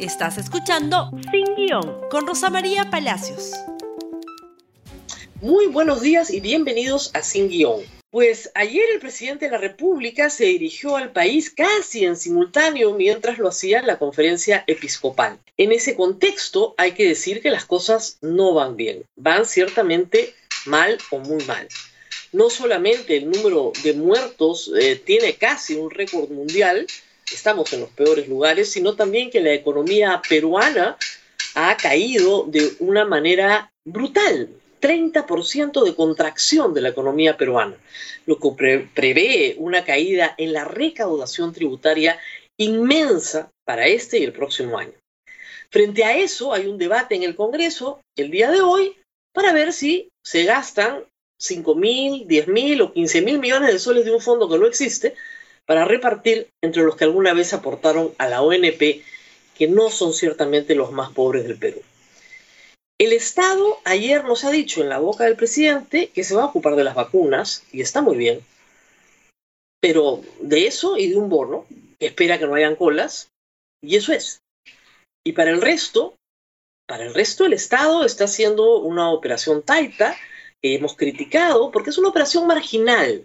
Estás escuchando Sin Guión con Rosa María Palacios. Muy buenos días y bienvenidos a Sin Guión. Pues ayer el presidente de la República se dirigió al país casi en simultáneo mientras lo hacía en la conferencia episcopal. En ese contexto hay que decir que las cosas no van bien, van ciertamente mal o muy mal. No solamente el número de muertos eh, tiene casi un récord mundial, estamos en los peores lugares, sino también que la economía peruana ha caído de una manera brutal, 30% de contracción de la economía peruana, lo que prevé una caída en la recaudación tributaria inmensa para este y el próximo año. Frente a eso, hay un debate en el Congreso el día de hoy para ver si se gastan 5 mil, 10 mil o 15 mil millones de soles de un fondo que no existe para repartir entre los que alguna vez aportaron a la ONP, que no son ciertamente los más pobres del Perú. El Estado ayer nos ha dicho en la boca del presidente que se va a ocupar de las vacunas, y está muy bien, pero de eso y de un bono, que espera que no hayan colas, y eso es. Y para el resto, para el resto el Estado está haciendo una operación taita, que hemos criticado, porque es una operación marginal.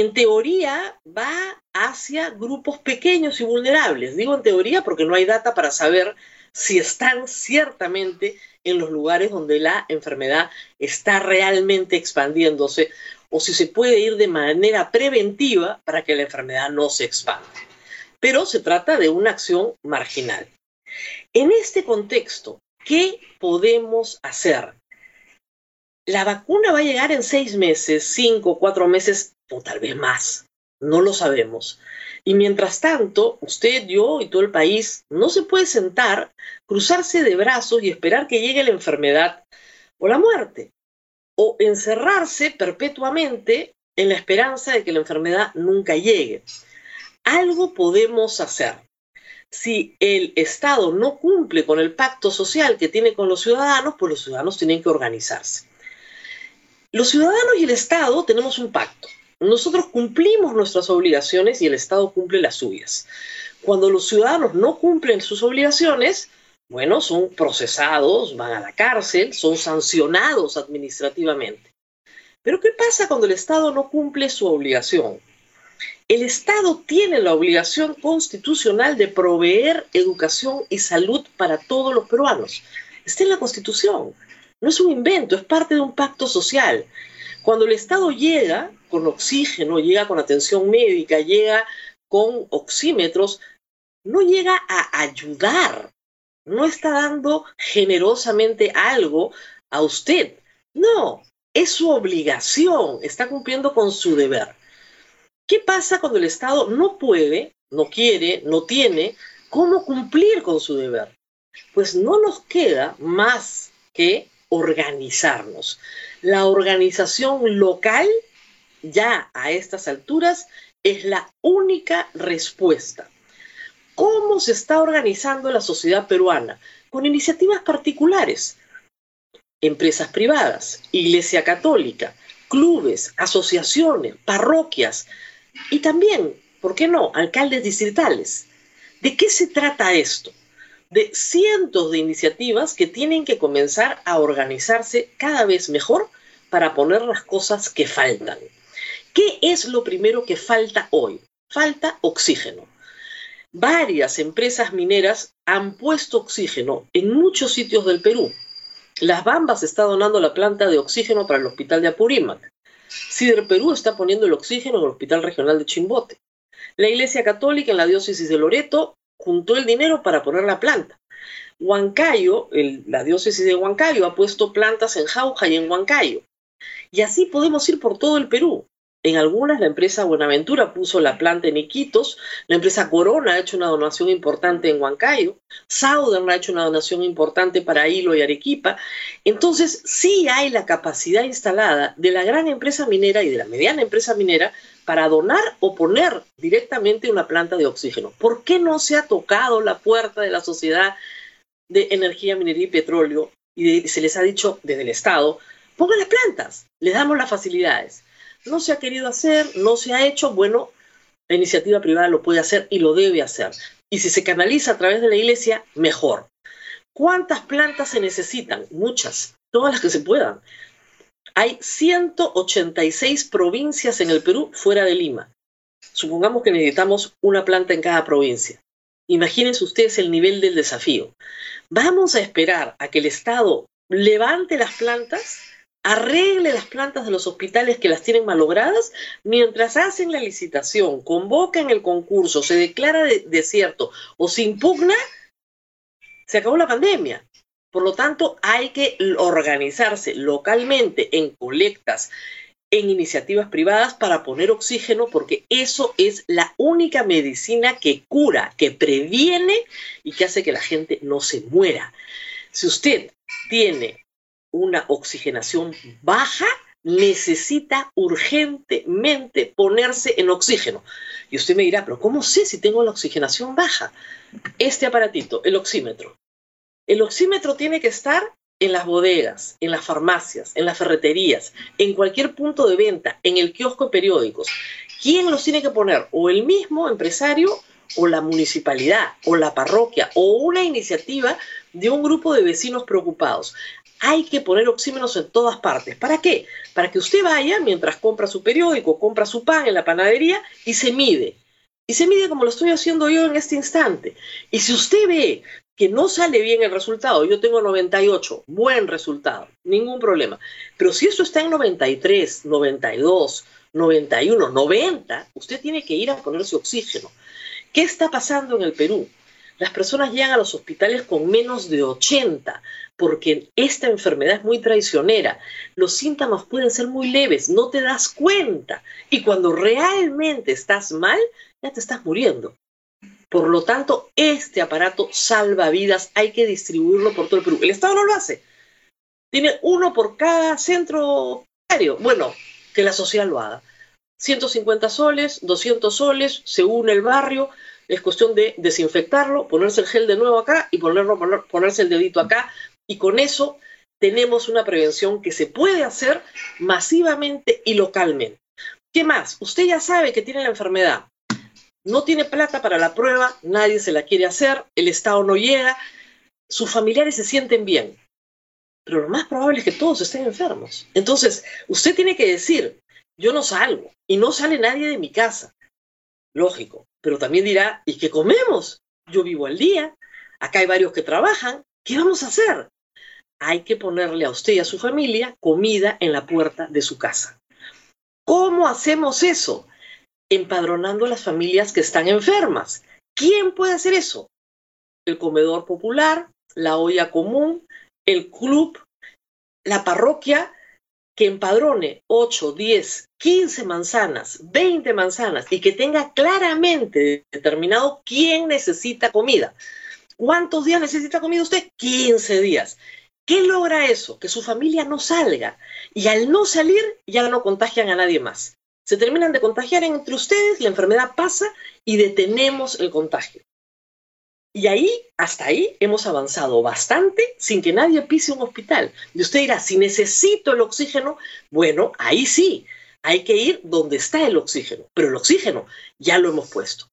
En teoría va hacia grupos pequeños y vulnerables. Digo en teoría porque no hay data para saber si están ciertamente en los lugares donde la enfermedad está realmente expandiéndose o si se puede ir de manera preventiva para que la enfermedad no se expanda. Pero se trata de una acción marginal. En este contexto, ¿qué podemos hacer? La vacuna va a llegar en seis meses, cinco, cuatro meses o tal vez más. No lo sabemos. Y mientras tanto, usted, yo y todo el país no se puede sentar, cruzarse de brazos y esperar que llegue la enfermedad o la muerte, o encerrarse perpetuamente en la esperanza de que la enfermedad nunca llegue. Algo podemos hacer. Si el Estado no cumple con el pacto social que tiene con los ciudadanos, pues los ciudadanos tienen que organizarse. Los ciudadanos y el Estado tenemos un pacto nosotros cumplimos nuestras obligaciones y el Estado cumple las suyas. Cuando los ciudadanos no cumplen sus obligaciones, bueno, son procesados, van a la cárcel, son sancionados administrativamente. Pero ¿qué pasa cuando el Estado no cumple su obligación? El Estado tiene la obligación constitucional de proveer educación y salud para todos los peruanos. Está en la Constitución. No es un invento, es parte de un pacto social. Cuando el Estado llega con oxígeno, llega con atención médica, llega con oxímetros, no llega a ayudar, no está dando generosamente algo a usted. No, es su obligación, está cumpliendo con su deber. ¿Qué pasa cuando el Estado no puede, no quiere, no tiene cómo cumplir con su deber? Pues no nos queda más que organizarnos. La organización local ya a estas alturas es la única respuesta. ¿Cómo se está organizando la sociedad peruana? Con iniciativas particulares, empresas privadas, iglesia católica, clubes, asociaciones, parroquias y también, ¿por qué no?, alcaldes distritales. ¿De qué se trata esto? De cientos de iniciativas que tienen que comenzar a organizarse cada vez mejor para poner las cosas que faltan. ¿Qué es lo primero que falta hoy? Falta oxígeno. Varias empresas mineras han puesto oxígeno en muchos sitios del Perú. Las Bambas está donando la planta de oxígeno para el hospital de Apurímac. Cider Perú está poniendo el oxígeno en el hospital regional de Chimbote. La Iglesia Católica en la diócesis de Loreto juntó el dinero para poner la planta. Huancayo, la diócesis de Huancayo, ha puesto plantas en Jauja y en Huancayo. Y así podemos ir por todo el Perú. En algunas, la empresa Buenaventura puso la planta en Iquitos, la empresa Corona ha hecho una donación importante en Huancayo, Southern ha hecho una donación importante para Hilo y Arequipa. Entonces, sí hay la capacidad instalada de la gran empresa minera y de la mediana empresa minera para donar o poner directamente una planta de oxígeno. ¿Por qué no se ha tocado la puerta de la sociedad de energía, minería y petróleo y se les ha dicho desde el Estado, pongan las plantas, les damos las facilidades? No se ha querido hacer, no se ha hecho, bueno, La iniciativa privada lo puede hacer y lo debe hacer. Y si se canaliza a través de la iglesia, mejor. ¿Cuántas plantas se necesitan? Muchas, todas las que se puedan. Hay 186 provincias en el Perú fuera de Lima. Supongamos que necesitamos una planta en cada provincia. Imagínense ustedes el nivel del desafío. Vamos a esperar a que el Estado levante las plantas, arregle las plantas de los hospitales que las tienen malogradas, mientras hacen la licitación, convocan el concurso, se declara desierto o se impugna, se acabó la pandemia. Por lo tanto, hay que organizarse localmente en colectas, en iniciativas privadas para poner oxígeno, porque eso es la única medicina que cura, que previene y que hace que la gente no se muera. Si usted tiene una oxigenación baja, necesita urgentemente ponerse en oxígeno. Y usted me dirá, pero ¿cómo sé si tengo la oxigenación baja? Este aparatito, el oxímetro. El oxímetro tiene que estar en las bodegas, en las farmacias, en las ferreterías, en cualquier punto de venta, en el kiosco de periódicos. ¿Quién los tiene que poner? O el mismo empresario, o la municipalidad, o la parroquia, o una iniciativa de un grupo de vecinos preocupados. Hay que poner oxímenos en todas partes. ¿Para qué? Para que usted vaya mientras compra su periódico, compra su pan en la panadería y se mide. Y se mide como lo estoy haciendo yo en este instante. Y si usted ve que no sale bien el resultado, yo tengo 98, buen resultado, ningún problema. Pero si eso está en 93, 92, 91, 90, usted tiene que ir a ponerse oxígeno. ¿Qué está pasando en el Perú? Las personas llegan a los hospitales con menos de 80 porque esta enfermedad es muy traicionera. Los síntomas pueden ser muy leves, no te das cuenta. Y cuando realmente estás mal, ya te estás muriendo. Por lo tanto, este aparato salva vidas, hay que distribuirlo por todo el Perú. El Estado no lo hace. Tiene uno por cada centro. Bueno, que la sociedad lo haga. 150 soles, 200 soles, se une el barrio, es cuestión de desinfectarlo, ponerse el gel de nuevo acá y ponerse el dedito acá. Y con eso tenemos una prevención que se puede hacer masivamente y localmente. ¿Qué más? Usted ya sabe que tiene la enfermedad no tiene plata para la prueba, nadie se la quiere hacer, el Estado no llega, sus familiares se sienten bien, pero lo más probable es que todos estén enfermos. Entonces, usted tiene que decir, yo no salgo y no sale nadie de mi casa. Lógico, pero también dirá, ¿y qué comemos? Yo vivo al día, acá hay varios que trabajan, ¿qué vamos a hacer? Hay que ponerle a usted y a su familia comida en la puerta de su casa. ¿Cómo hacemos eso? empadronando a las familias que están enfermas. ¿Quién puede hacer eso? El comedor popular, la olla común, el club, la parroquia, que empadrone 8, 10, 15 manzanas, 20 manzanas y que tenga claramente determinado quién necesita comida. ¿Cuántos días necesita comida usted? 15 días. ¿Qué logra eso? Que su familia no salga. Y al no salir ya no contagian a nadie más se terminan de contagiar entre ustedes, la enfermedad pasa y detenemos el contagio. Y ahí, hasta ahí, hemos avanzado bastante sin que nadie pise un hospital. Y usted dirá, si necesito el oxígeno, bueno, ahí sí, hay que ir donde está el oxígeno, pero el oxígeno ya lo hemos puesto.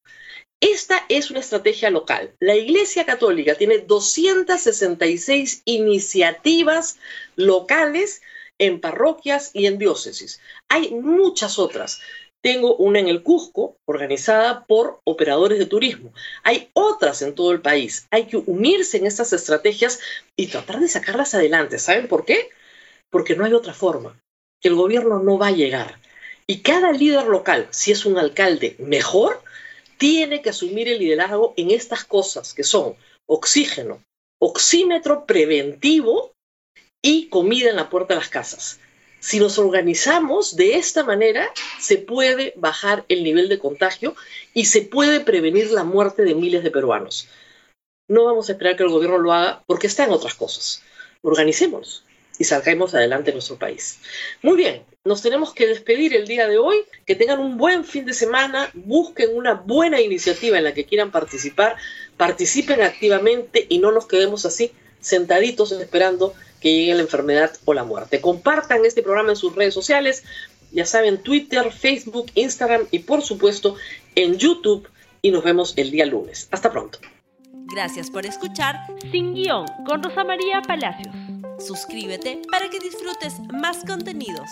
Esta es una estrategia local. La Iglesia Católica tiene 266 iniciativas locales en parroquias y en diócesis. Hay muchas otras. Tengo una en el Cusco, organizada por operadores de turismo. Hay otras en todo el país. Hay que unirse en estas estrategias y tratar de sacarlas adelante. ¿Saben por qué? Porque no hay otra forma. El gobierno no va a llegar. Y cada líder local, si es un alcalde mejor, tiene que asumir el liderazgo en estas cosas que son oxígeno, oxímetro preventivo y comida en la puerta de las casas. Si nos organizamos de esta manera, se puede bajar el nivel de contagio y se puede prevenir la muerte de miles de peruanos. No vamos a esperar que el gobierno lo haga porque está en otras cosas. Organicémonos y salgamos adelante nuestro país. Muy bien, nos tenemos que despedir el día de hoy. Que tengan un buen fin de semana, busquen una buena iniciativa en la que quieran participar, participen activamente y no nos quedemos así sentaditos esperando que llegue la enfermedad o la muerte. Compartan este programa en sus redes sociales, ya saben, Twitter, Facebook, Instagram y por supuesto en YouTube. Y nos vemos el día lunes. Hasta pronto. Gracias por escuchar Sin Guión con Rosa María Palacios. Suscríbete para que disfrutes más contenidos.